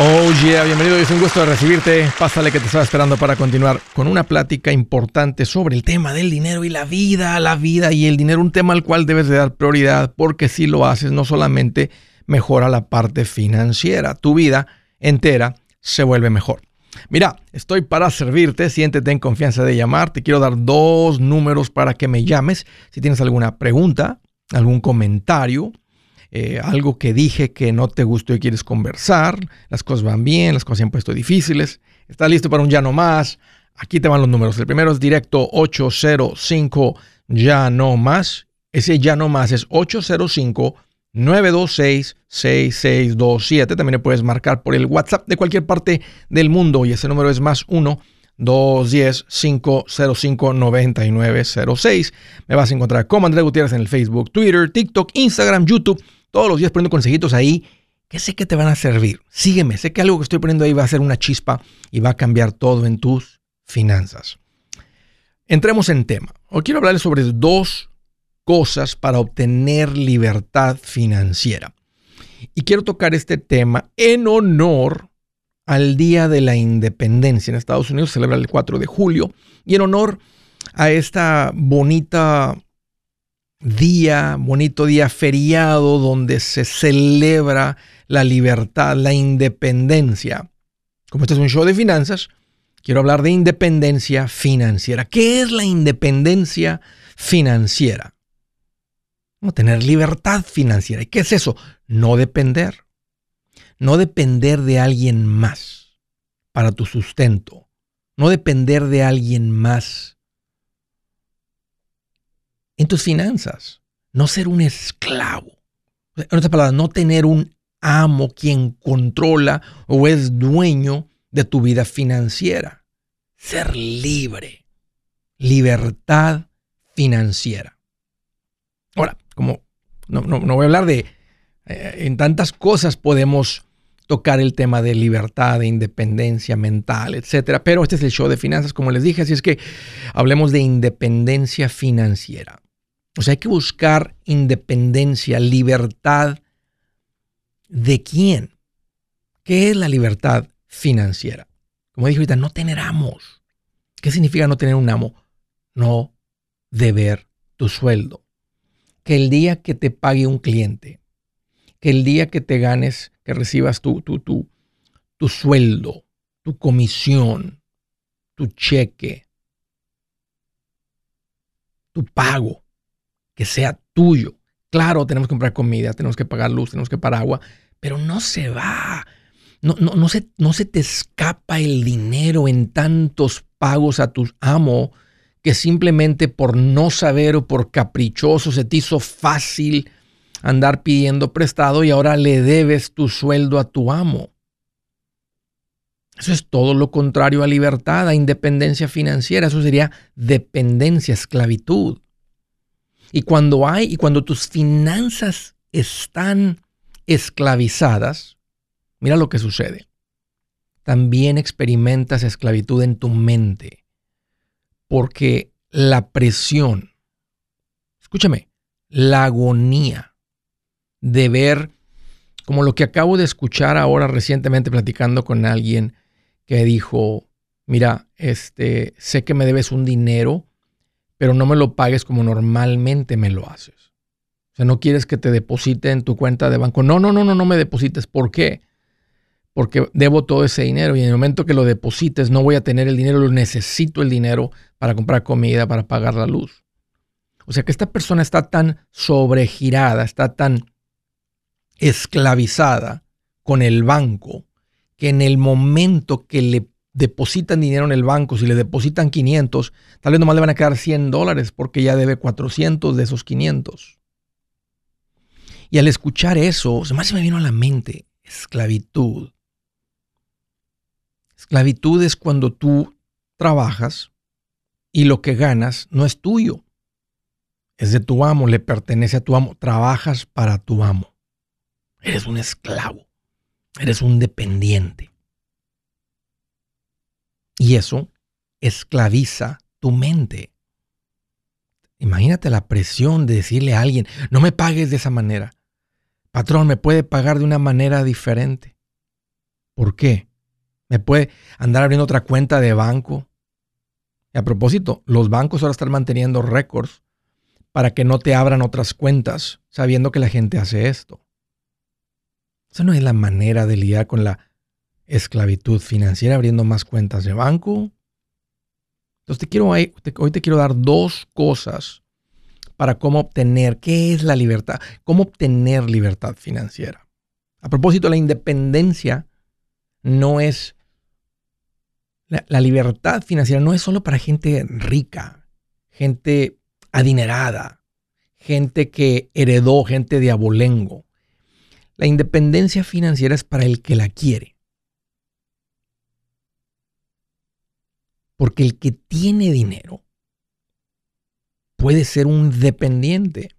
Oh yeah, bienvenido, es un gusto recibirte. Pásale que te estaba esperando para continuar con una plática importante sobre el tema del dinero y la vida, la vida y el dinero, un tema al cual debes de dar prioridad porque si lo haces no solamente mejora la parte financiera, tu vida entera se vuelve mejor. Mira, estoy para servirte, siéntete en confianza de llamar, te quiero dar dos números para que me llames si tienes alguna pregunta, algún comentario eh, algo que dije que no te gustó y quieres conversar, las cosas van bien, las cosas se han puesto difíciles, estás listo para un ya no más, aquí te van los números. El primero es directo 805 ya no más, ese ya no más es 805 926 6627. También puedes marcar por el WhatsApp de cualquier parte del mundo y ese número es más 1 210 505 9906. Me vas a encontrar como Andrés Gutiérrez en el Facebook, Twitter, TikTok, Instagram, YouTube todos los días poniendo consejitos ahí que sé que te van a servir. Sígueme, sé que algo que estoy poniendo ahí va a ser una chispa y va a cambiar todo en tus finanzas. Entremos en tema. Hoy quiero hablarles sobre dos cosas para obtener libertad financiera. Y quiero tocar este tema en honor al Día de la Independencia. En Estados Unidos se celebra el 4 de julio y en honor a esta bonita día, bonito día feriado donde se celebra la libertad, la independencia. Como este es un show de finanzas, quiero hablar de independencia financiera. ¿Qué es la independencia financiera? No tener libertad financiera. ¿Y qué es eso? No depender. No depender de alguien más para tu sustento. No depender de alguien más en tus finanzas. No ser un esclavo. En otras palabras, no tener un amo quien controla o es dueño de tu vida financiera. Ser libre. Libertad financiera. Ahora, como no, voy a hablar de... Eh, en tantas cosas podemos tocar el tema de libertad, de independencia mental, etcétera. Pero este es el show de finanzas, como les dije, así es que hablemos de independencia financiera. O sea, hay que buscar independencia, libertad. ¿De quién? ¿Qué es la libertad financiera? Como dije ahorita, no tener amos. ¿Qué significa no tener un amo? No deber tu sueldo. Que el día que te pague un cliente, que el día que te ganes, que recibas tu, tu, sueldo, tu comisión, tu cheque, tu pago, que sea tuyo. Claro, tenemos que comprar comida, tenemos que pagar luz, tenemos que pagar agua, pero no se va. No, no, no, se, no se te escapa el dinero en tantos pagos a tu amo que simplemente por no saber o por caprichoso se te hizo fácil andar pidiendo prestado y ahora le debes tu sueldo a tu amo. Eso es todo lo contrario a libertad, a independencia financiera. Eso sería dependencia, esclavitud. Y cuando hay, y cuando tus finanzas están esclavizadas, mira lo que sucede. También experimentas esclavitud en tu mente, porque la presión, escúchame, la agonía de ver, como lo que acabo de escuchar ahora recientemente platicando con alguien que dijo, mira, este, sé que me debes un dinero, pero no me lo pagues como normalmente me lo haces. O sea, no quieres que te deposite en tu cuenta de banco. No, no, no, no, no me deposites. ¿Por qué? Porque debo todo ese dinero y en el momento que lo deposites no voy a tener el dinero, lo necesito el dinero para comprar comida, para pagar la luz. O sea que esta persona está tan sobregirada, está tan esclavizada con el banco, que en el momento que le depositan dinero en el banco, si le depositan 500, tal vez nomás le van a quedar 100 dólares porque ya debe 400 de esos 500. Y al escuchar eso, se me vino a la mente esclavitud. Esclavitud es cuando tú trabajas y lo que ganas no es tuyo. Es de tu amo, le pertenece a tu amo. Trabajas para tu amo. Eres un esclavo. Eres un dependiente. Y eso esclaviza tu mente. Imagínate la presión de decirle a alguien, no me pagues de esa manera. Patrón, me puede pagar de una manera diferente. ¿Por qué? ¿Me puede andar abriendo otra cuenta de banco? Y a propósito, los bancos ahora están manteniendo récords para que no te abran otras cuentas, sabiendo que la gente hace esto. Esa no es la manera de lidiar con la esclavitud financiera, abriendo más cuentas de banco. Entonces, te quiero, hoy te quiero dar dos cosas para cómo obtener, qué es la libertad, cómo obtener libertad financiera. A propósito, la independencia no es, la, la libertad financiera no es solo para gente rica, gente adinerada, gente que heredó, gente de abolengo. La independencia financiera es para el que la quiere. Porque el que tiene dinero puede ser un dependiente.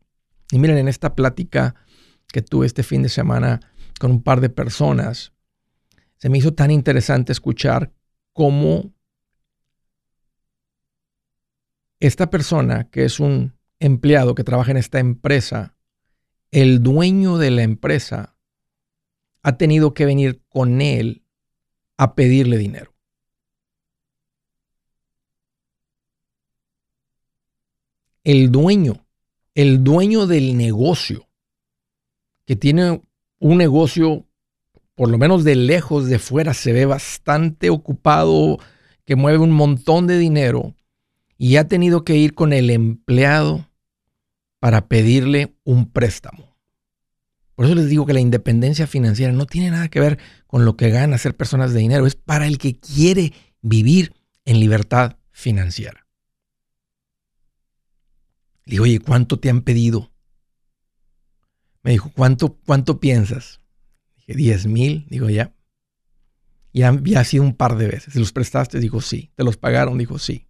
Y miren, en esta plática que tuve este fin de semana con un par de personas, se me hizo tan interesante escuchar cómo esta persona, que es un empleado que trabaja en esta empresa, el dueño de la empresa ha tenido que venir con él a pedirle dinero. El dueño, el dueño del negocio, que tiene un negocio, por lo menos de lejos, de fuera, se ve bastante ocupado, que mueve un montón de dinero, y ha tenido que ir con el empleado para pedirle un préstamo. Por eso les digo que la independencia financiera no tiene nada que ver con lo que gana ser personas de dinero, es para el que quiere vivir en libertad financiera. Le digo, oye, ¿cuánto te han pedido? Me dijo, ¿cuánto, cuánto piensas? Dije, 10 mil. Digo, ya. Ya, ya ha sido un par de veces. ¿Se los prestaste? Dijo, sí. ¿Te los pagaron? Dijo, sí.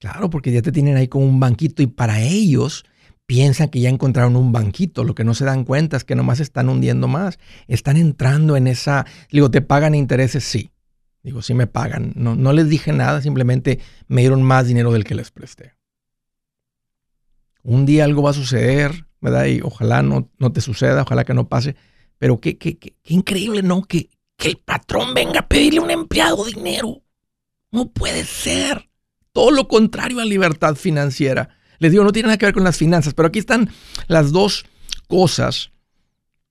Claro, porque ya te tienen ahí con un banquito y para ellos piensan que ya encontraron un banquito. Lo que no se dan cuenta es que nomás están hundiendo más. Están entrando en esa. Digo, ¿te pagan intereses? Sí. Digo, sí me pagan. No, no les dije nada, simplemente me dieron más dinero del que les presté. Un día algo va a suceder, ¿verdad? Y ojalá no, no te suceda, ojalá que no pase. Pero qué, qué, qué, qué increíble, ¿no? Que, que el patrón venga a pedirle a un empleado dinero. No puede ser. Todo lo contrario a libertad financiera. Les digo, no tiene nada que ver con las finanzas, pero aquí están las dos cosas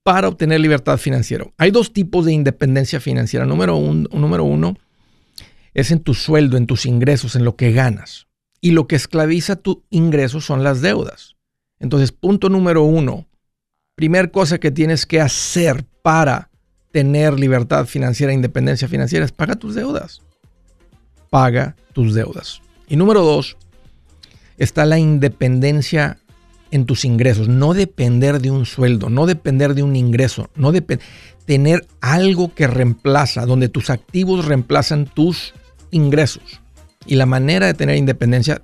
para obtener libertad financiera. Hay dos tipos de independencia financiera. Número, número uno es en tu sueldo, en tus ingresos, en lo que ganas. Y lo que esclaviza tu ingreso son las deudas. Entonces, punto número uno, primer cosa que tienes que hacer para tener libertad financiera, independencia financiera, es paga tus deudas. Paga tus deudas. Y número dos, está la independencia en tus ingresos. No depender de un sueldo, no depender de un ingreso, no tener algo que reemplaza, donde tus activos reemplazan tus ingresos. Y la manera de tener independencia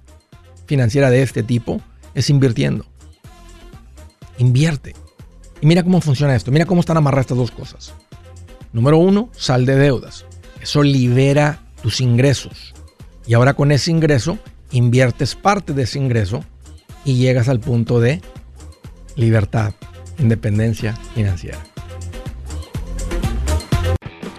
financiera de este tipo es invirtiendo. Invierte. Y mira cómo funciona esto. Mira cómo están amarradas estas dos cosas. Número uno, sal de deudas. Eso libera tus ingresos. Y ahora con ese ingreso, inviertes parte de ese ingreso y llegas al punto de libertad, independencia financiera.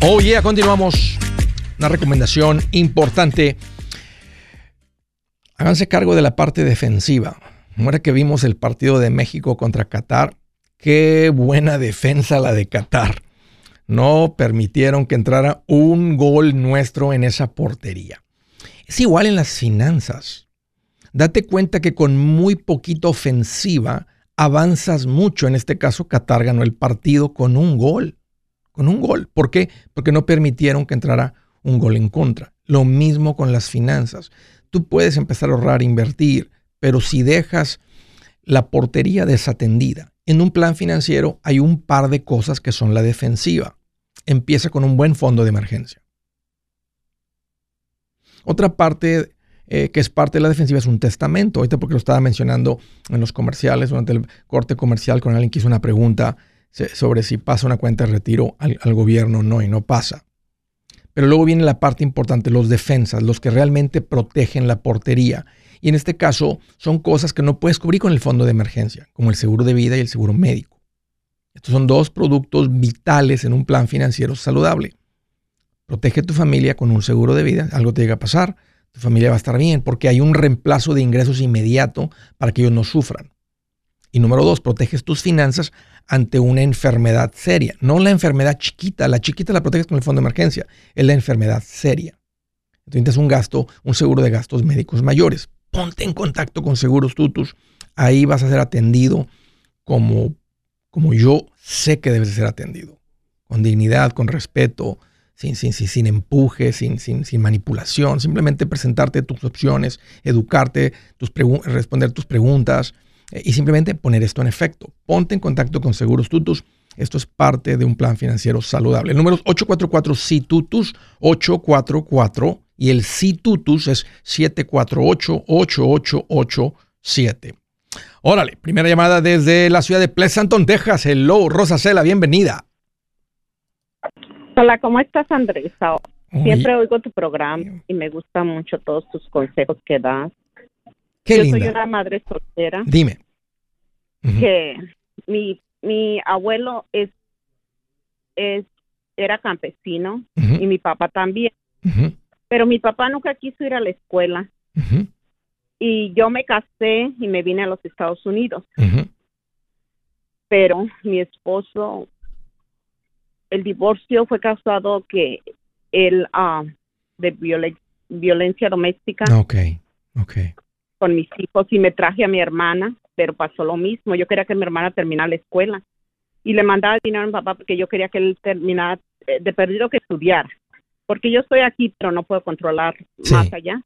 Oye, yeah, continuamos. Una recomendación importante. Háganse cargo de la parte defensiva. Ahora que vimos el partido de México contra Qatar, qué buena defensa la de Qatar. No permitieron que entrara un gol nuestro en esa portería. Es igual en las finanzas. Date cuenta que con muy poquita ofensiva avanzas mucho. En este caso, Qatar ganó el partido con un gol con un gol. ¿Por qué? Porque no permitieron que entrara un gol en contra. Lo mismo con las finanzas. Tú puedes empezar a ahorrar, invertir, pero si dejas la portería desatendida, en un plan financiero hay un par de cosas que son la defensiva. Empieza con un buen fondo de emergencia. Otra parte eh, que es parte de la defensiva es un testamento. Ahorita porque lo estaba mencionando en los comerciales, durante el corte comercial con alguien que hizo una pregunta sobre si pasa una cuenta de retiro al, gobierno o no, y no pasa. Pero luego viene la parte importante, los defensas, los que realmente protegen la portería. Y en este caso son cosas que no puedes cubrir con el fondo de emergencia, como el seguro de vida y el seguro médico. Estos son dos productos vitales en un plan financiero saludable. Protege a tu familia con un seguro de vida, algo te llega a pasar, tu familia va a estar bien porque hay un reemplazo de ingresos inmediato para que ellos no sufran. Y número dos, proteges tus finanzas ante una enfermedad seria. No la enfermedad chiquita, la chiquita la proteges con el fondo de emergencia, es la enfermedad seria. Entonces un gasto, un seguro de gastos médicos mayores. Ponte en contacto con Seguros Tutus. Ahí vas a ser atendido como, como yo sé que debes ser atendido. Con dignidad, con respeto, sin, sin, sin, sin empuje, sin, sin, sin manipulación. Simplemente presentarte tus opciones, educarte, tus responder tus preguntas eh, y simplemente poner esto en efecto. Ponte en contacto con Seguros Tutus. Esto es parte de un plan financiero saludable. El número es 844-CITUTUS, 844 y el CITUTUS es 748-8887. Órale, primera llamada desde la ciudad de Pleasanton, Texas. Hello, Rosa Cela, bienvenida. Hola, ¿cómo estás, Andrés? Siempre oigo tu programa y me gustan mucho todos tus consejos que das. Yo soy una madre soltera. Dime. Que mi, mi abuelo es, es era campesino y mi papá también. Pero mi papá nunca quiso ir a la escuela. Y yo me casé y me vine a los Estados Unidos. Pero mi esposo, el divorcio fue causado que él, uh, de violencia doméstica. Ok, ok con mis hijos y me traje a mi hermana, pero pasó lo mismo. Yo quería que mi hermana terminara la escuela y le mandaba dinero a mi papá porque yo quería que él terminara eh, de perdido que estudiara. Porque yo estoy aquí, pero no puedo controlar más allá.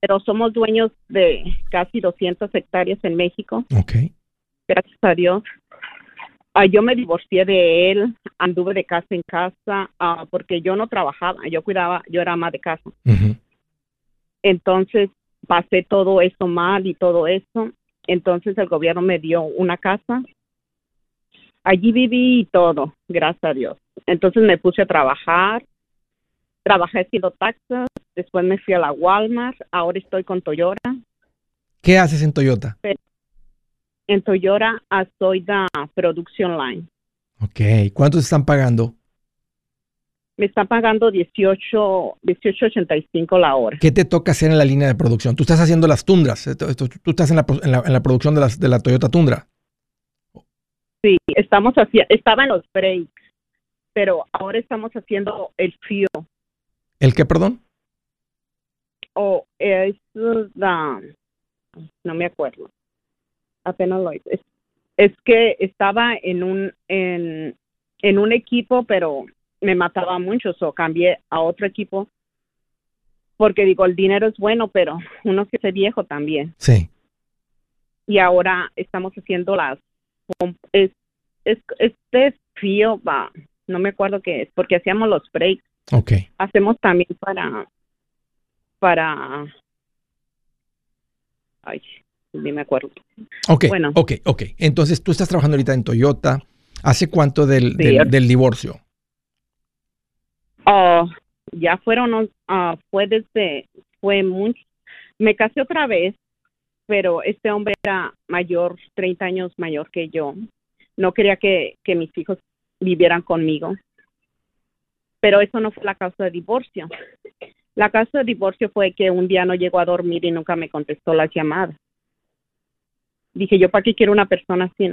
Pero somos dueños de casi 200 hectáreas en México. Gracias a Dios. Ah, yo me divorcié de él, anduve de casa en casa, ah, porque yo no trabajaba, yo cuidaba, yo era ama de casa. Entonces, pasé todo eso mal y todo eso. Entonces el gobierno me dio una casa. Allí viví y todo, gracias a Dios. Entonces me puse a trabajar. Trabajé haciendo taxas. Después me fui a la Walmart. Ahora estoy con Toyota. ¿Qué haces en Toyota? En Toyota soy de Production Line. Ok. ¿Cuánto están pagando? Me está pagando 18, 18.85 la hora. ¿Qué te toca hacer en la línea de producción? Tú estás haciendo las tundras. Tú estás en la, en la, producción de, las, de la Toyota Tundra. Sí, estamos haciendo, estaba en los breaks, pero ahora estamos haciendo el fío. ¿El qué, perdón? O es la, no me acuerdo. Apenas lo hice. Es, que estaba en un en, en un equipo, pero me mataba mucho, o cambié a otro equipo porque digo, el dinero es bueno, pero uno que se viejo también. Sí. Y ahora estamos haciendo las es, es este fío va, no me acuerdo qué es, porque hacíamos los breaks. Okay. Hacemos también para para ay, ni me acuerdo. Ok, bueno. ok, ok. Entonces tú estás trabajando ahorita en Toyota. ¿Hace cuánto del, del divorcio? Oh, ya fueron, uh, fue desde, fue mucho, me casé otra vez, pero este hombre era mayor, 30 años mayor que yo. No quería que, que mis hijos vivieran conmigo. Pero eso no fue la causa de divorcio. La causa de divorcio fue que un día no llegó a dormir y nunca me contestó las llamadas. Dije, ¿yo para qué quiero una persona así?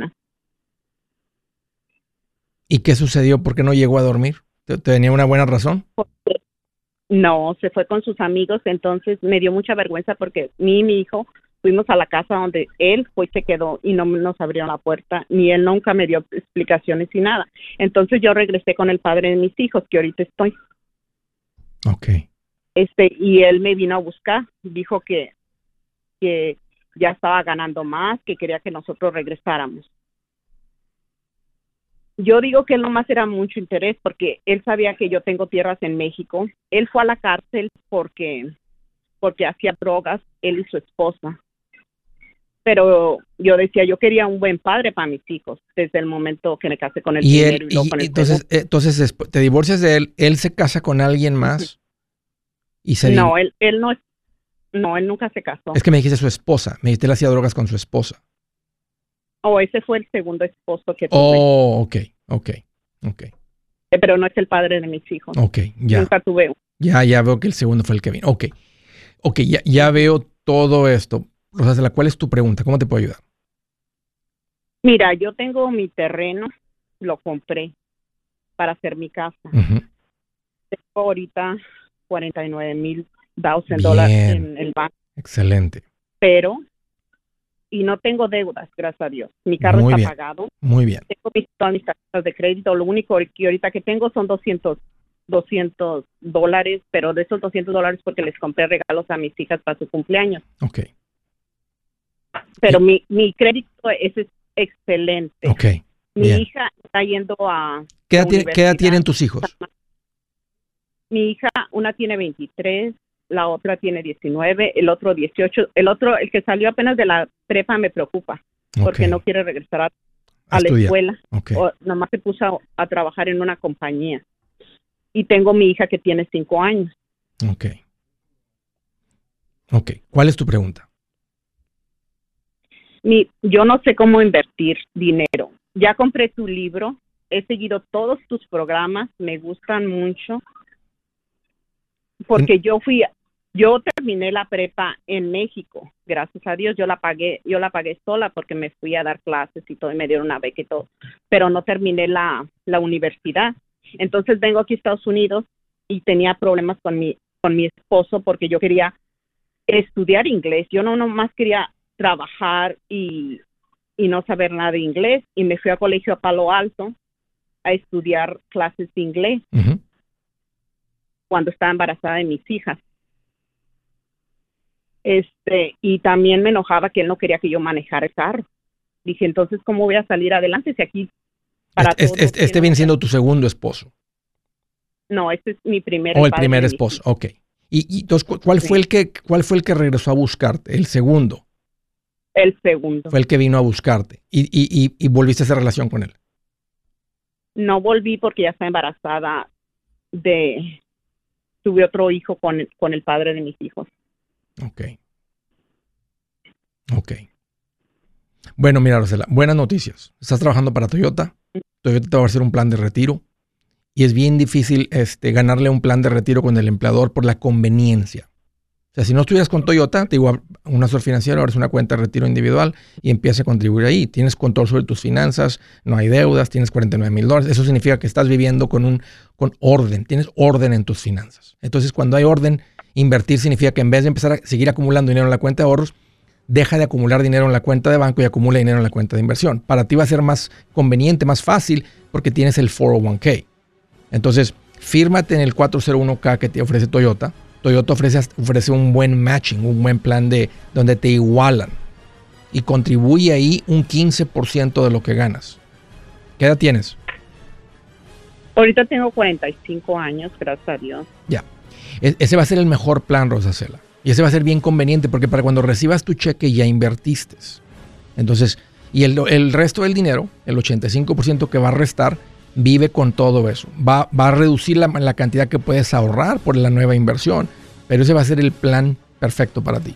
¿Y qué sucedió? ¿Por qué no llegó a dormir? ¿Tenía una buena razón? No, se fue con sus amigos, entonces me dio mucha vergüenza porque mi y mi hijo fuimos a la casa donde él fue y se quedó y no nos abrió la puerta, ni él nunca me dio explicaciones y nada. Entonces yo regresé con el padre de mis hijos, que ahorita estoy. Ok. Este, y él me vino a buscar, dijo que, que ya estaba ganando más, que quería que nosotros regresáramos yo digo que él nomás era mucho interés porque él sabía que yo tengo tierras en México. Él fue a la cárcel porque porque hacía drogas, él y su esposa. Pero yo decía, yo quería un buen padre para mis hijos desde el momento que me casé con él. Y, él, y, entonces, entonces te divorcias de él, él se casa con alguien más y se no, él, él no, no, él nunca se casó. Es que me dijiste su esposa, me dijiste él hacía drogas con su esposa. Oh, ese fue el segundo esposo que tuve. Oh, ok, ok, ok. Pero no es el padre de mis hijos. Ok, ya. Nunca tuve. Ya, ya veo que el segundo fue el que vino. Ok, ok, ya, ya veo todo esto. Rosa, ¿cuál es tu pregunta? ¿Cómo te puedo ayudar? Mira, yo tengo mi terreno, lo compré para hacer mi casa. Tengo ahorita 49 mil dólares en el banco. Excelente. Pero y no tengo deudas, gracias a Dios. Mi carro está pagado. Muy bien. Tengo mis, todas mis tarjetas de crédito. Lo único que ahorita que tengo son 200, 200 dólares, pero de esos 200 dólares porque les compré regalos a mis hijas para su cumpleaños. Ok. Pero mi, mi crédito es, excelente. Ok. Mi hija está yendo a... ¿Qué edad, tienen tus hijos? Mi hija, una tiene 23, la otra tiene 19, el otro 18, el otro, el que salió apenas de la prepa me preocupa porque no quiere regresar a, la escuela. O nomás se puso a, trabajar en una compañía. Y tengo mi hija que tiene 5 años. Ok. Ok. ¿Cuál es tu pregunta? Mi, yo no sé cómo invertir dinero. Ya compré tu libro, he seguido todos tus programas, me gustan mucho porque yo fui yo terminé la prepa en México, gracias a Dios, yo la pagué, yo la pagué sola porque me fui a dar clases y todo y me dieron una beca y todo, pero no terminé la, la universidad. Entonces vengo aquí a Estados Unidos y tenía problemas con mi, con mi esposo porque yo quería estudiar inglés. Yo no nomás quería trabajar y, y no saber nada de inglés y me fui a colegio a Palo Alto a estudiar clases de inglés cuando estaba embarazada de mis hijas este, y también me enojaba que él no quería que yo manejara el carro. Dije, entonces, ¿cómo voy a salir adelante si aquí... Para este, este, este viene siendo tu segundo esposo. No, este es mi primer O el primer esposo, ok. Y, entonces, ¿cuál fue el que cuál fue el que regresó a buscarte? El segundo. El segundo. Fue el que vino a buscarte. Y, y, y, volviste a esa relación con él. No volví porque ya está embarazada de tuve otro hijo con, con el padre de mis hijos. Ok. Ok. Bueno, mira, Rosela, buenas noticias. Estás trabajando para Toyota. Toyota te va a hacer un plan de retiro y es bien difícil este, ganarle un plan de retiro con el empleador por la conveniencia. O sea, si no estuvieras con Toyota, te digo, un asesor financiero, ahora es una cuenta de retiro individual y empieza a contribuir ahí. Tienes control sobre tus finanzas, no hay deudas, tienes 49 mil dólares. Eso significa que estás viviendo con, un, con orden, tienes orden en tus finanzas. Entonces, cuando hay orden, invertir significa que en vez de empezar a seguir acumulando dinero en la cuenta de ahorros, deja de acumular dinero en la cuenta de banco y acumula dinero en la cuenta de inversión. Para ti va a ser más conveniente, más fácil, porque tienes el 401k. Entonces, fírmate en el 401k que te ofrece Toyota Toyota ofrece, ofrece un buen matching, un buen plan de donde te igualan y contribuye ahí un 15% de lo que ganas. ¿Qué edad tienes? Ahorita tengo 45 años, gracias a Dios. Ya. E, ese va a ser el mejor plan, Rosacela. Y ese va a ser bien conveniente porque para cuando recibas tu cheque ya invertiste. Entonces, y el, el resto del dinero, el 85% que va a restar, vive con todo eso. Va, va a reducir la, la, cantidad que puedes ahorrar por la nueva inversión, pero ese va a ser el plan perfecto para ti.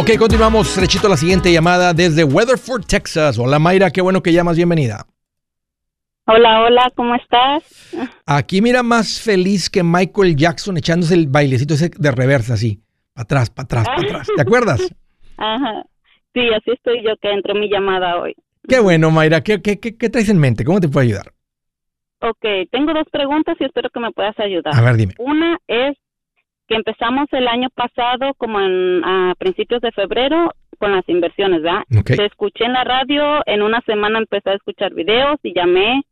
Ok, continuamos derechito a la siguiente llamada desde Weatherford, Texas. Hola Mayra, qué bueno que llamas, bienvenida. Hola, hola, ¿cómo estás? Aquí mira más feliz que Michael Jackson echándose el bailecito ese de reversa, así. Para atrás, para atrás, para atrás. ¿Te acuerdas? Ajá. Sí, así estoy yo que entró mi llamada hoy. Qué bueno, Mayra. ¿Qué, qué, qué, qué traes en mente? ¿Cómo te puedo ayudar? Ok, tengo dos preguntas y espero que me puedas ayudar. A ver, dime. Una es que empezamos el año pasado como en, a principios de febrero con las inversiones, ¿verdad? Okay. Te escuché en la radio, en una semana empecé a escuchar videos y llamé,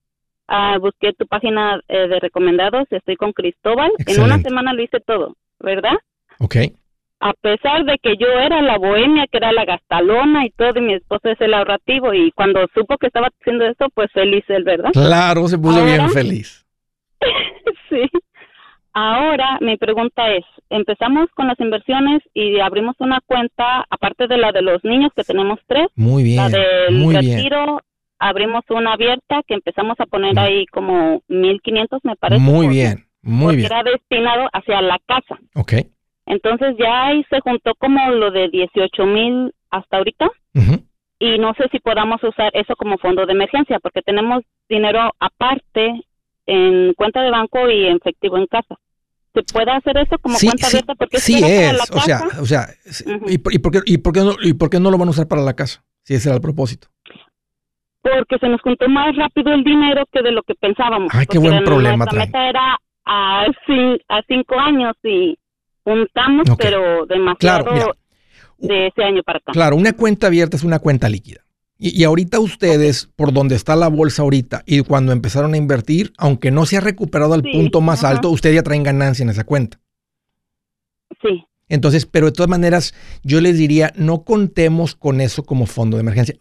uh, busqué tu página eh, de recomendados, estoy con Cristóbal, Excelente. en una semana lo hice todo, ¿verdad? Ok. A pesar de que yo era la bohemia, que era la gastalona y todo, y mi esposo es el ahorrativo, y cuando supo que estaba haciendo eso, pues feliz él, ¿verdad? Claro, se puso Ahora- bien feliz. sí. Ahora mi pregunta es, empezamos con las inversiones y abrimos una cuenta, aparte de la de los niños que tenemos tres, Muy bien. la del Muy bien. retiro, abrimos una abierta que empezamos a poner Mm. ahí como 1500 me parece. Muy porque- bien. Muy bien. era destinado hacia la casa. Ok. Entonces ya ahí se juntó como lo de 18 mil hasta ahorita y no sé si podamos usar eso como fondo de emergencia porque tenemos dinero aparte en cuenta de banco y en efectivo en casa. ¿Se puede hacer eso como Sí, cuenta sí, abierta? Porque sí era para la es. O sea, casa. o sea. ¿y, por, y por qué, y, por qué no, ¿y por qué no lo van a usar para la casa? Si ese era el propósito. porque se nos juntó más rápido el dinero que de lo que pensábamos. Ay, qué buen la- problema traen. meta era a, a cinco años y juntamos, pero demasiado Claro, de ese año para acá. Claro, una cuenta abierta es una cuenta líquida. Y, y ahorita ustedes, por donde está la bolsa ahorita y cuando empezaron a invertir, aunque no se ha recuperado al Sí, punto más ajá. alto, ustedes ya traen ganancia en esa cuenta. Sí, Entonces, pero de todas maneras, yo les diría, no contemos con eso como fondo de emergencia.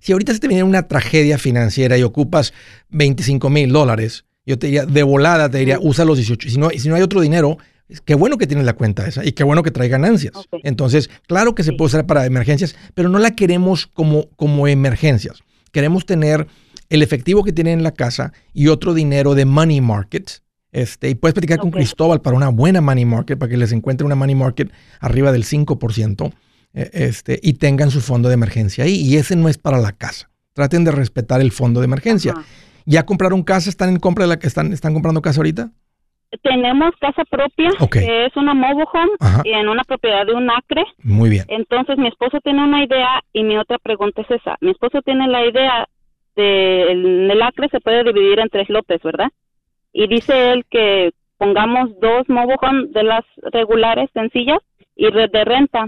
Si ahorita se te viene una tragedia financiera y ocupas 25 mil dólares, yo te diría, de volada te diría, usa los 18. Si no, si no hay otro dinero, qué bueno que tienes la cuenta esa y qué bueno que trae ganancias. Entonces, claro que se Sí. puede usar para emergencias, pero no la queremos como, como emergencias. Queremos tener el efectivo que tienen en la casa y otro dinero de money market. Este, y puedes platicar con. Cristóbal para una buena money market, para que les encuentre una money market arriba del 5%. eh, este, y tengan su fondo de emergencia ahí. Y ese no es para la casa. Traten de respetar el fondo de emergencia. ¿Ya compraron casa? ¿Están en compra de la que están, están comprando casa ahorita? Tenemos casa propia, que es una mobile home, y en una propiedad de un acre. Muy bien. Entonces mi esposo tiene una idea y mi otra pregunta es esa. Mi esposo tiene la idea de el, acre se puede dividir en tres lotes, ¿verdad? Y dice él que pongamos dos mobile home de las regulares sencillas y de renta.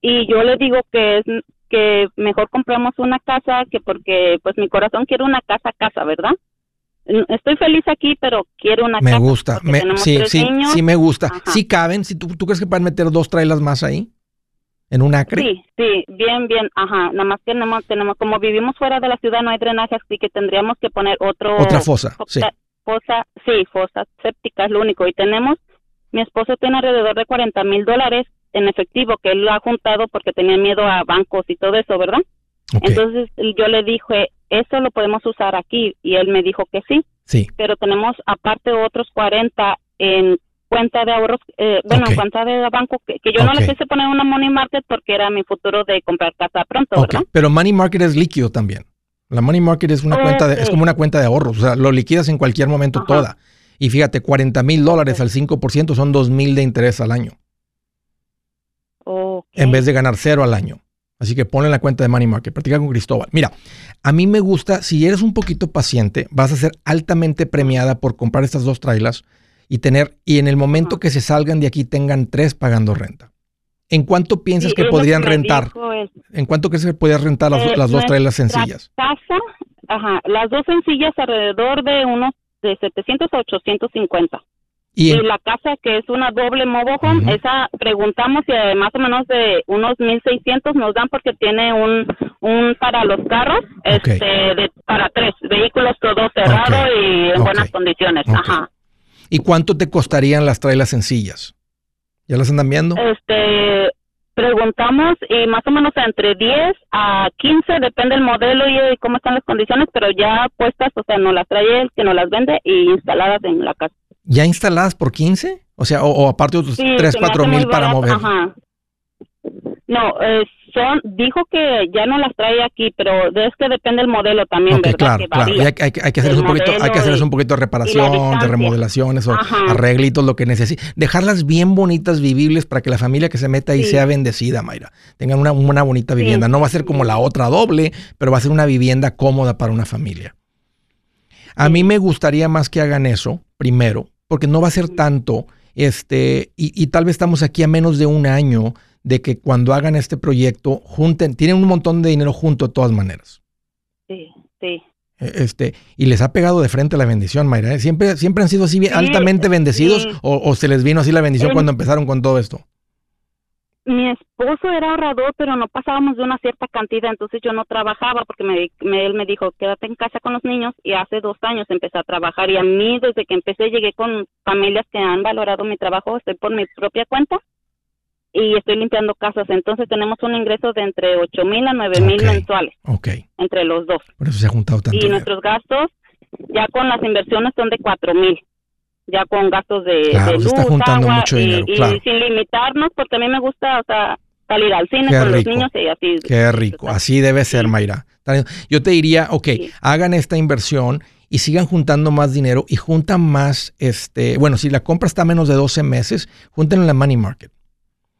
Y yo le digo que es que mejor compramos una casa que porque pues mi corazón quiere una casa casa, ¿verdad? Estoy feliz aquí, pero quiero una me casa. Gusta. Me gusta, sí, sí, sí me gusta. Sí caben, si tú, tú crees que pueden meter dos trailas más ahí en un acre. Sí, sí, bien, bien, ajá. Nada más que tenemos, tenemos, como vivimos fuera de la ciudad, no hay drenaje, así que tendríamos que poner otro. Otra fosa, sí. Fosa, sí, fosa séptica es lo único. Y tenemos, mi esposo tiene alrededor de 40 mil dólares en efectivo que él lo ha juntado porque tenía miedo a bancos y todo eso, ¿verdad? Entonces yo le dije, eso lo podemos usar aquí y él me dijo que sí. Sí. Pero tenemos aparte otros 40 en cuenta de ahorros, eh, bueno, en cuenta de banco, que, yo no le quise poner una money market porque era mi futuro de comprar casa pronto, ¿verdad? Pero money market es líquido también. La money market es una cuenta de, es como una cuenta de ahorros, o sea, lo liquidas en cualquier momento toda. Y fíjate, 40 mil dólares al 5% son 2 mil de interés al año. En vez de ganar cero al año. Así que ponle en la cuenta de Money Market, practica con Cristóbal. Mira, a mí me gusta, si eres un poquito paciente, vas a ser altamente premiada por comprar estas dos trailas y tener, y en el momento que se salgan de aquí tengan tres pagando renta. ¿En cuánto piensas que podrían rentar? ¿En cuánto crees que podrías rentar las, eh, dos trailas sencillas? Casa, ajá, las dos sencillas alrededor de unos de 700 a 850. Y, la casa que es una doble mobile home, esa preguntamos y más o menos de unos 1600 nos dan porque tiene un un para los carros, este de, para tres vehículos todo cerrado y en buenas condiciones, ajá. ¿Y cuánto te costarían las trailas sencillas? ¿Ya las andan viendo? Este preguntamos y más o menos entre 10 a 15, depende del modelo y cómo están las condiciones, pero ya puestas, o sea, nos las trae él, que nos las vende y instaladas en la casa. ¿Ya instaladas por 15? O sea, o, aparte otros sí, 3, 4 mil para mover. Ajá. No, eh, son, dijo que ya no las trae aquí, pero es que depende del modelo también, ¿verdad? Claro, claro. hay, que, hay que hacerles un poquito, hay que hacerles un poquito de reparación, de remodelaciones o arreglitos, lo que necesite. Dejarlas bien bonitas, vivibles, para que la familia que se meta ahí sea bendecida, Mayra. Tengan una, una bonita vivienda. No va a ser como la otra doble, pero va a ser una vivienda cómoda para una familia. A mí me gustaría más que hagan eso primero, porque no va a ser tanto, este, y, tal vez estamos aquí a menos de un año de que cuando hagan este proyecto, junten, tienen un montón de dinero junto de todas maneras. Sí, sí. E, este, y les ha pegado de frente la bendición, Mayra. ¿eh? ¿Siempre, ¿Siempre han sido así altamente bendecidos o, o, se les vino así la bendición cuando empezaron con todo esto? Mi esposo era ahorrador, pero no pasábamos de una cierta cantidad, entonces yo no trabajaba porque me, él me dijo, quédate en casa con los niños y hace dos años empecé a trabajar y a mí desde que empecé llegué con familias que han valorado mi trabajo, estoy por mi propia cuenta y estoy limpiando casas, entonces tenemos un ingreso de entre ocho mil a nueve mil mensuales okay. entre los dos. Por eso se ha juntado tanto. Y nuestros gastos ya con las inversiones son de cuatro mil ya con gastos de, luz, agua, y, sin limitarnos, porque a mí me gusta, o sea, salir al cine con los niños y así. Qué rico, así debe ser, Mayra. Yo te diría, ok, hagan esta inversión y sigan juntando más dinero y juntan más, este, bueno, si la compra está a menos de 12 meses, junten en la money market.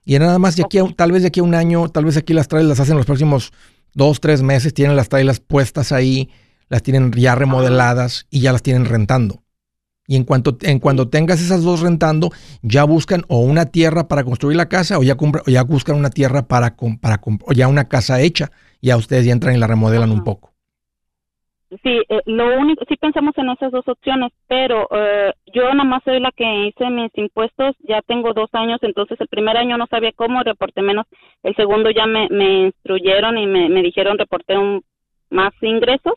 Y nada más de aquí tal vez de aquí a un año, tal vez aquí las traes las hacen los próximos dos, tres meses, tienen las trailers puestas ahí, las tienen ya remodeladas y ya las tienen rentando. Y en cuanto, en cuando tengas esas dos rentando, ya buscan o una tierra para construir la casa o ya, o ya buscan una tierra para, para o ya una casa hecha. Ya ustedes ya entran y la remodelan un poco. Sí, eh, lo único, sí pensamos en esas dos opciones, pero eh, yo nada más soy la que hice mis impuestos, ya tengo dos años, entonces el primer año no sabía cómo, reporté menos, el segundo ya me, me instruyeron y me, me dijeron reporté un, más ingresos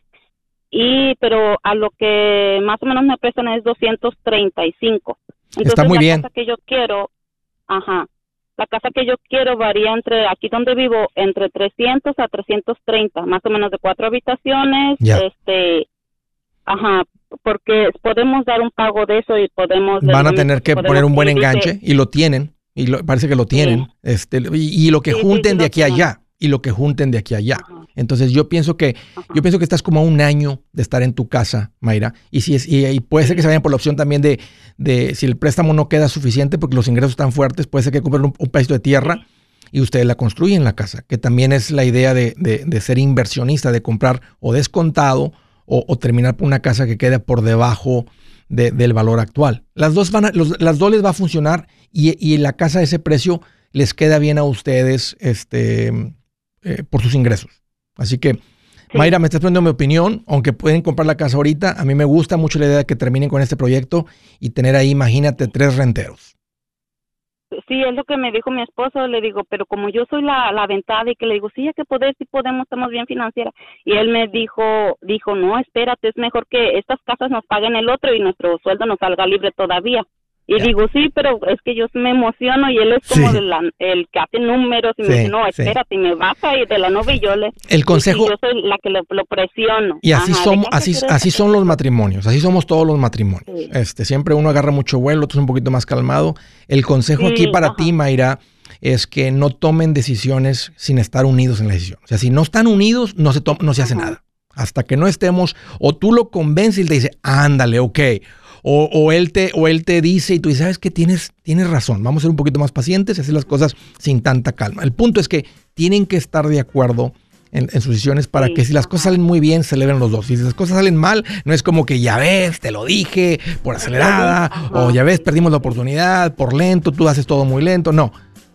y pero a lo que más o menos me prestan es 235. Entonces, Está muy la bien. casa que yo quiero, ajá, la casa que yo quiero varía entre aquí donde vivo entre 300 a 330, más o menos de cuatro habitaciones, este, ajá, porque podemos dar un pago de eso y podemos van a tener que poner un buen enganche y lo tienen y parece que lo tienen, este, y, lo que junten de aquí a allá, y lo que junten de aquí a allá. Entonces yo pienso que yo pienso que estás como a un año de estar en tu casa, Mayra, y si es y, puede ser que se vayan por la opción también de, de, si el préstamo no queda suficiente porque los ingresos están fuertes, puede ser que compren un, un pedacito de tierra y ustedes la construyen la casa, que también es la idea de, de, ser inversionista, de comprar o descontado o, terminar por una casa que quede por debajo del valor actual. Las dos, van las dos les va a funcionar y, y la casa a ese precio les queda bien a ustedes este, eh, por sus ingresos. Así que, Mayra, me estás poniendo mi opinión, aunque pueden comprar la casa ahorita, a mí me gusta mucho la idea de que terminen con este proyecto y tener ahí, imagínate, tres renteros. Sí, es lo que me dijo mi esposo, le digo, pero como yo soy la, la aventada y que le digo, sí, hay que poder, sí podemos, estamos bien financiera. Y él me dijo, dijo, no, espérate, es mejor que estas casas nos paguen el otro y nuestro sueldo nos salga libre todavía. Y digo, sí, pero es que yo me emociono y él es como el que hace números y me dice, no, espérate, y me baja y de la nube y yo le... El consejo... yo soy la que lo, presiono. Y así, somos, así, así son los matrimonios, así somos todos los matrimonios. Este, siempre uno agarra mucho vuelo, otro es un poquito más calmado. El consejo aquí para ti, Mayra, es que no tomen decisiones sin estar unidos en la decisión. O sea, si no están unidos, no se, no se hace nada. Hasta que no estemos, o tú lo convences y te dice, ándale, ok o, él te, o él te dice y tú dices, sabes que tienes, tienes razón, vamos a ser un poquito más pacientes y hacer las cosas sin tanta calma. El punto es que tienen que estar de acuerdo en, sus decisiones para que si las cosas salen muy bien, celebren los dos. Y si las cosas salen mal, no es como que ya ves, te lo dije, por acelerada, o ya ves, perdimos la oportunidad, por lento, tú haces todo muy lento. No,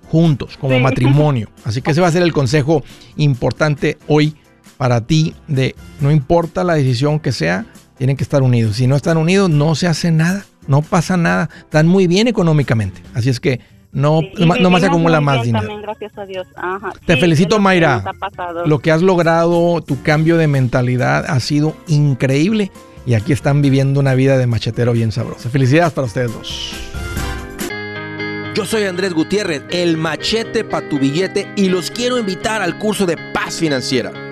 juntos, como matrimonio. Así que ese va a ser el consejo importante hoy para ti de no importa la decisión que sea, tienen que estar unidos. Si no están unidos, no se hace nada, no pasa nada. Están muy bien económicamente. Así es que no, no, más se acumula más dinero. gracias a Dios. Te felicito, Mayra. Lo que has logrado, tu cambio de mentalidad ha sido increíble. Y aquí están viviendo una vida de machetero bien sabrosa. Felicidades para ustedes dos. Yo soy Andrés Gutiérrez, el machete para tu billete, y los quiero invitar al curso de paz financiera.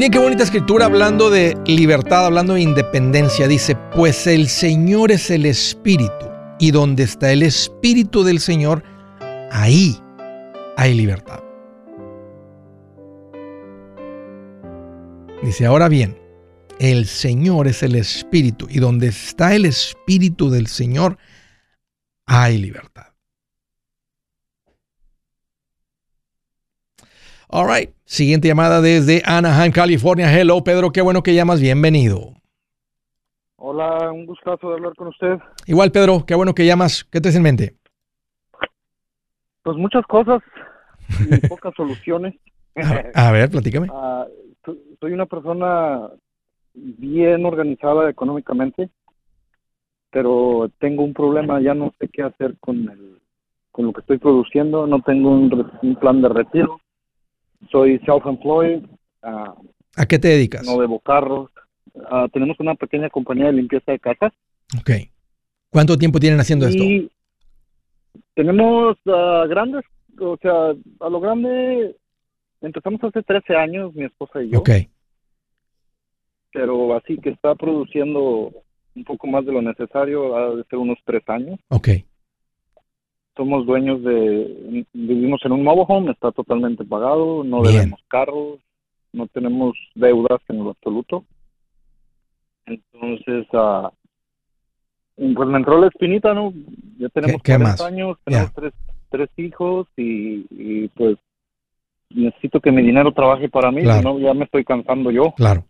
Miren qué bonita escritura hablando de libertad, hablando de independencia. Dice, pues el Señor es el Espíritu, y donde está el Espíritu del Señor, ahí hay libertad. Dice, ahora bien, el Señor es el Espíritu, y donde está el Espíritu del Señor, hay libertad. All right. Siguiente llamada desde Anaheim, California. Hello, Pedro. Qué bueno que llamas. Bienvenido. Hola, un gustazo de hablar con usted. Igual, Pedro. Qué bueno que llamas. ¿Qué te en mente? Pues muchas cosas y pocas soluciones. A, ver, platícame. Ah, soy una persona bien organizada económicamente, pero tengo un problema. Ya no sé qué hacer con, el, con lo que estoy produciendo. No tengo un plan de retiro soy self-employed. Ah, ¿A qué te dedicas? No debo carros. Ah, tenemos una pequeña compañía de limpieza de casas. Ok. ¿Cuánto tiempo tienen haciendo esto? Tenemos uh, grandes, o sea, a lo grande empezamos hace 13 años, mi esposa y yo. Ok. Pero así que está produciendo un poco más de lo necesario, ha de ser unos 3 años. Ok somos dueños de, vivimos en un mobile home, está totalmente pagado, no debemos carros, no tenemos deudas en lo absoluto. Entonces, ah, pues me entró la espinita, ¿no? Ya tenemos ¿Qué- qué 40 más? años, tenemos tres, tres hijos y, y, pues necesito que mi dinero trabaje para mí, Claro. no ya me estoy cansando yo. Claro.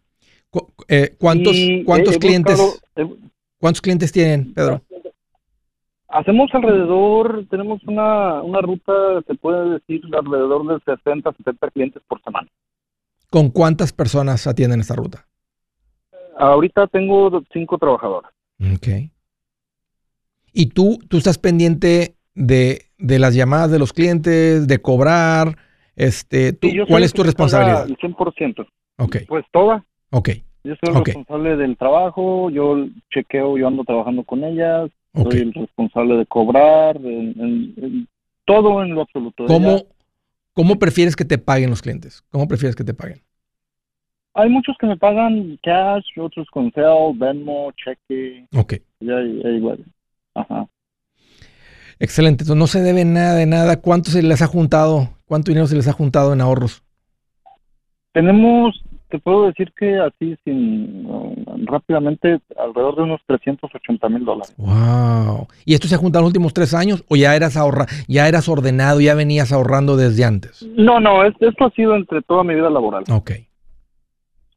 Eh, ¿Cuántos, cuántos clientes, buscado- he- cuántos clientes tienen, Pedro? Hacemos alrededor, tenemos una, una ruta, se puede decir, alrededor de 60, 70 clientes por semana. ¿Con cuántas personas atienden esta ruta? Ahorita tengo cinco trabajadores. Ok. ¿Y tú, tú estás pendiente de, de las llamadas de los clientes, de cobrar? Este, tú- Sí, ¿Cuál es tu responsabilidad? El 100%. Ok, Pues toda. ok, Yo soy el responsable del trabajo, yo chequeo, yo ando trabajando con ellas, soy el responsable de cobrar, en- en- en todo en lo absoluto. ¿Cómo, ¿Cómo prefieres que te paguen los clientes? ¿Cómo prefieres que te paguen? Hay muchos que me pagan cash, otros con Zelle, Venmo, cheque, Ok, ya, ya igual. Ajá. excelente. Entonces no se debe nada de nada. ¿Cuánto se les ha juntado? ¿Cuánto dinero se les ha juntado en ahorros? Tenemos, te puedo decir que así, sin rápidamente, alrededor de unos 380 mil dólares. Wow. ¿Y esto se ha juntado en los últimos tres años o ya eras ahorra, ya eras ordenado, ya venías ahorrando desde antes? No, no, es- esto ha sido entre toda mi vida laboral. Ok.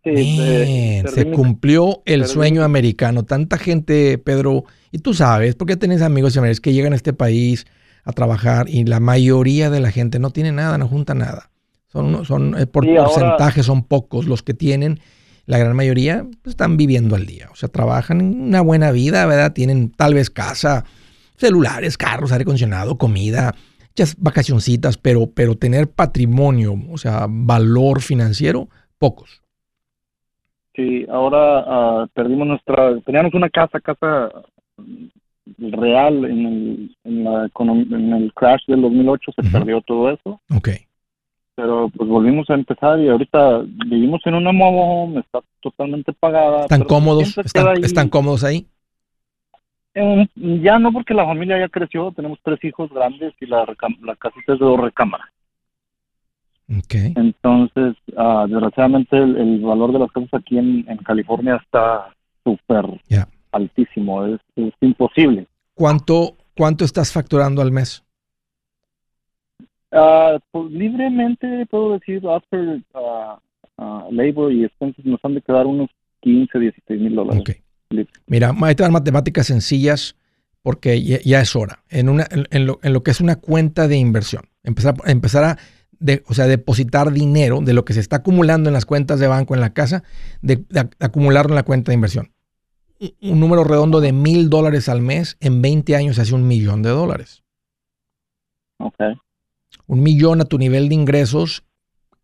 Sí, perdí se cumplió el sueño americano. Tanta gente, Pedro, y tú sabes, porque tenés amigos y amigas que llegan a este país a trabajar y la mayoría de la gente no tiene nada, no junta nada. Son, son eh, por ahora- porcentaje, son pocos los que tienen. La gran mayoría pues, están viviendo al día. O sea, trabajan una buena vida, ¿verdad? Tienen tal vez casa, celulares, carros, aire acondicionado, comida, muchas vacacioncitas, pero, pero tener patrimonio, o sea, valor financiero, pocos. Sí, ahora ah, perdimos nuestra, teníamos una casa, casa mm, real en el, en, la econom- en el crash del 2008, se Ujú. perdió todo eso, Ok. Pero pues volvimos a empezar y ahorita vivimos en una home, está totalmente pagada. ¿Están cómodos? ¿Están, queda ahí- ¿Están cómodos ahí? Eh, ya no porque la familia ya creció, tenemos tres hijos grandes y la, la casita es de dos recámaras. Ok. Entonces, ah, desgraciadamente el, el valor de las casas aquí en, en California está súper altísimo, es, es imposible. ¿Cuánto, ¿Cuánto estás facturando al mes? Ah, pues, libremente puedo decir, after ah, ah, labor y expenses nos han de quedar unos 15, 16 mil dólares. Ok. Mira, ahí te dan matemáticas sencillas porque ya, ya es hora. En, una, en, en lo, en lo que es una cuenta de inversión, empezar, empezar a de- o sea, depositar dinero de lo que se está acumulando en las cuentas de banco en la casa, de, de ac- acumularlo en la cuenta de inversión. Un, un número redondo de mil dólares al mes, en 20 años se hace un millón de dólares. Ok. Un millón a tu nivel de ingresos,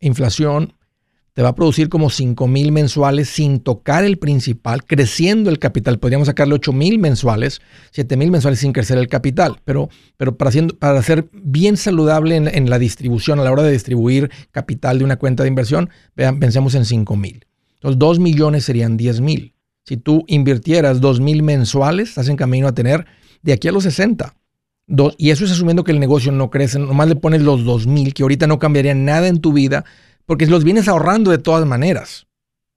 inflación, te va a producir como 5 mil mensuales sin tocar el principal, creciendo el capital. Podríamos sacarle 8 mil mensuales, 7 mil mensuales sin crecer el capital, pero, pero para, haciendo, para ser bien saludable en, en la distribución, a la hora de distribuir capital de una cuenta de inversión, vean, pensemos en 5 mil. Entonces, 2 millones serían 10 mil. Si tú invirtieras 2 mil mensuales, estás en camino a tener de aquí a los 60. Dos, y eso es asumiendo que el negocio no crece, nomás le pones los 2 mil, que ahorita no cambiaría nada en tu vida, porque los vienes ahorrando de todas maneras.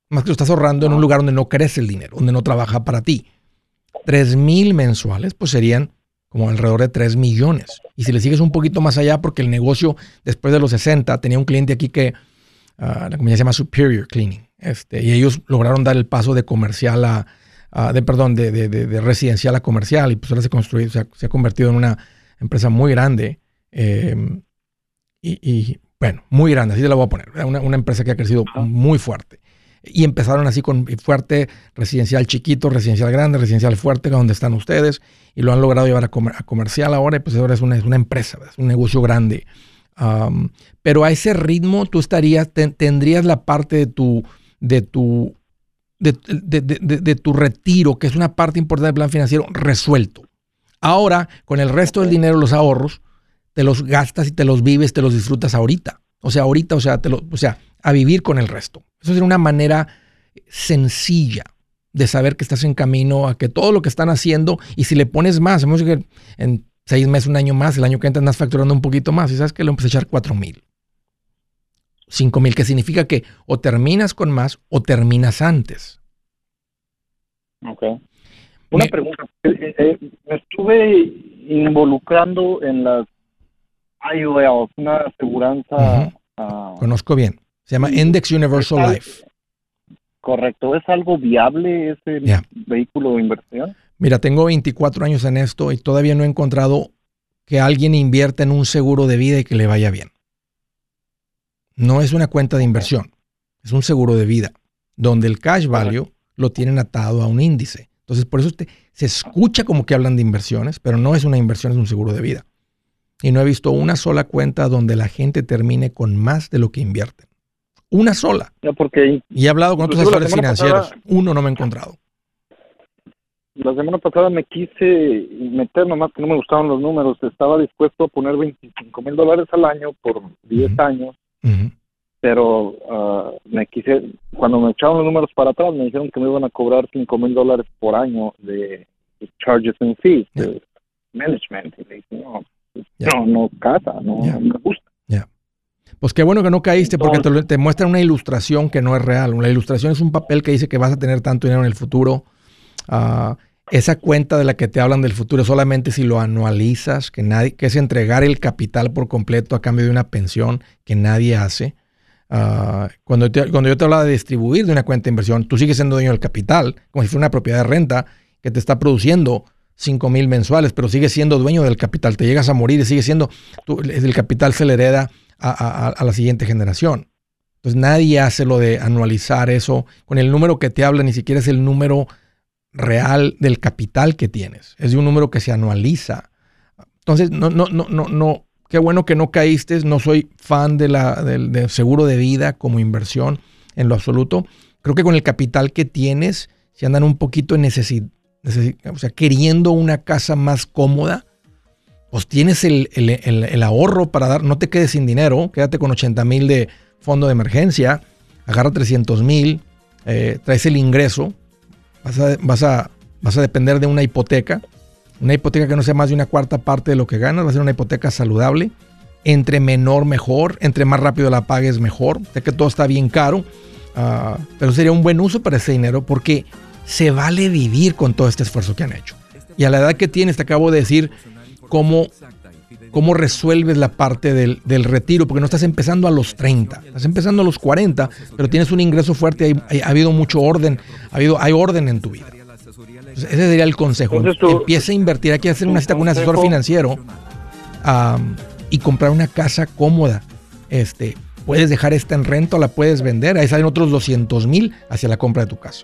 Más que lo estás ahorrando en un lugar donde no crece el dinero, donde no trabaja para ti. 3 mil mensuales, pues serían como alrededor de 3 millones. Y si le sigues un poquito más allá, porque el negocio después de los 60, tenía un cliente aquí que ah, la compañía se llama Superior Cleaning, este, y ellos lograron dar el paso de comercial a, a- de perdón, de, de- de- de residencial a comercial, y pues ahora se, construyó, se, ha, se ha convertido en una empresa muy grande. eh, y, y, bueno, muy grande, así te la voy a poner. Una, una empresa que ha crecido muy fuerte. Y empezaron así con fuerte, residencial chiquito, residencial grande, residencial fuerte, donde están ustedes, y lo han logrado llevar a, comer- a comercial ahora, y pues ahora es una, es una empresa, es un negocio grande. Um, pero a ese ritmo tú estarías, ten- tendrías la parte de tu, de tu, de, de- de- de- tu retiro, que es una parte importante del plan financiero, resuelto. Ahora, con el resto del dinero, los ahorros, te los gastas y te los vives, te los disfrutas ahorita. O sea, ahorita, o sea, te lo- o sea, a vivir con el resto. Eso sería una manera sencilla de saber que estás en camino a que todo lo que están haciendo, y si le pones más, hemos que en seis meses, un año más, el año que entra andas facturando un poquito más, y sabes que le empiezas a echar cuatro mil. 5 mil, que significa que o terminas con más o terminas antes. Ok. Una pregunta. Eh, eh, me estuve involucrando en las IOLs, una aseguranza. Ah, Conozco bien. Se llama Index Universal Life. Correcto. ¿Es algo viable ese vehículo de inversión? Mira, tengo 24 años en esto y todavía no he encontrado que alguien invierta en un seguro de vida y que le vaya bien. No es una cuenta de inversión, es un seguro de vida, donde el cash value lo tienen atado a un índice. Entonces, por eso se escucha como que hablan de inversiones, pero no es una inversión, es un seguro de vida. Y no he visto una sola cuenta donde la gente termine con más de lo que invierten. Una sola. porque y he hablado con otros asesores financieros. Uno no me he encontrado. La semana pasada me quise meter, nomás que no me gustaban los números. Estaba dispuesto a poner 25 mil dólares al año por 10 años. Pero ah, me quise, cuando me echaron los números para atrás, me dijeron que me iban a cobrar 5 mil dólares por año de, charges and fees, de management. Y le dije, no, no, no casa, no, me gusta. Pues qué bueno que no caíste porque te, te, muestran una ilustración que no es real. La ilustración es un papel que dice que vas a tener tanto dinero en el futuro. Uh, esa cuenta de la que te hablan del futuro solamente si lo anualizas, que, nadie, que es entregar el capital por completo a cambio de una pensión que nadie hace. Uh, cuando, cuando yo te hablaba de distribuir de una cuenta de inversión, tú sigues siendo dueño del capital, como si fuera una propiedad de renta que te está produciendo 5 mil mensuales, pero sigues siendo dueño del capital. Te llegas a morir y sigue siendo, el capital se le hereda a, la siguiente generación. Entonces nadie hace lo de anualizar eso con el número que te habla, ni siquiera es el número real del capital que tienes. Es de un número que se anualiza. Entonces, no, no, no, no, no. Qué bueno que no caíste. No soy fan de la, del, seguro de vida como inversión en lo absoluto. Creo que con el capital que tienes, si andan un poquito en necesidad, o sea, queriendo una casa más cómoda, pues tienes el, ahorro para dar, no te quedes sin dinero, quédate con 80 mil de fondo de emergencia, agarra 300 mil, eh, traes el ingreso, vas a, vas, a, vas a depender de una hipoteca, una hipoteca que no sea más de una cuarta parte de lo que ganas, va a ser una hipoteca saludable, entre menor mejor, entre más rápido la pagues mejor, sé que todo está bien caro, ah, pero sería un buen uso para ese dinero porque se vale vivir con todo este esfuerzo que han hecho. Y a la edad que tienes, te acabo de decir, cómo, cómo resuelves la parte del, retiro, porque no estás empezando a los 30, estás empezando a los 40, pero tienes un ingreso fuerte, ha habido mucho orden, ha habido, hay orden en tu vida. ese sería el consejo. Empieza a invertir, aquí a hacer una cita con un asesor financiero y comprar una casa cómoda. Este, puedes dejar esta en renta la puedes vender, ahí salen otros 200 mil hacia la compra de tu casa.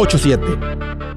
87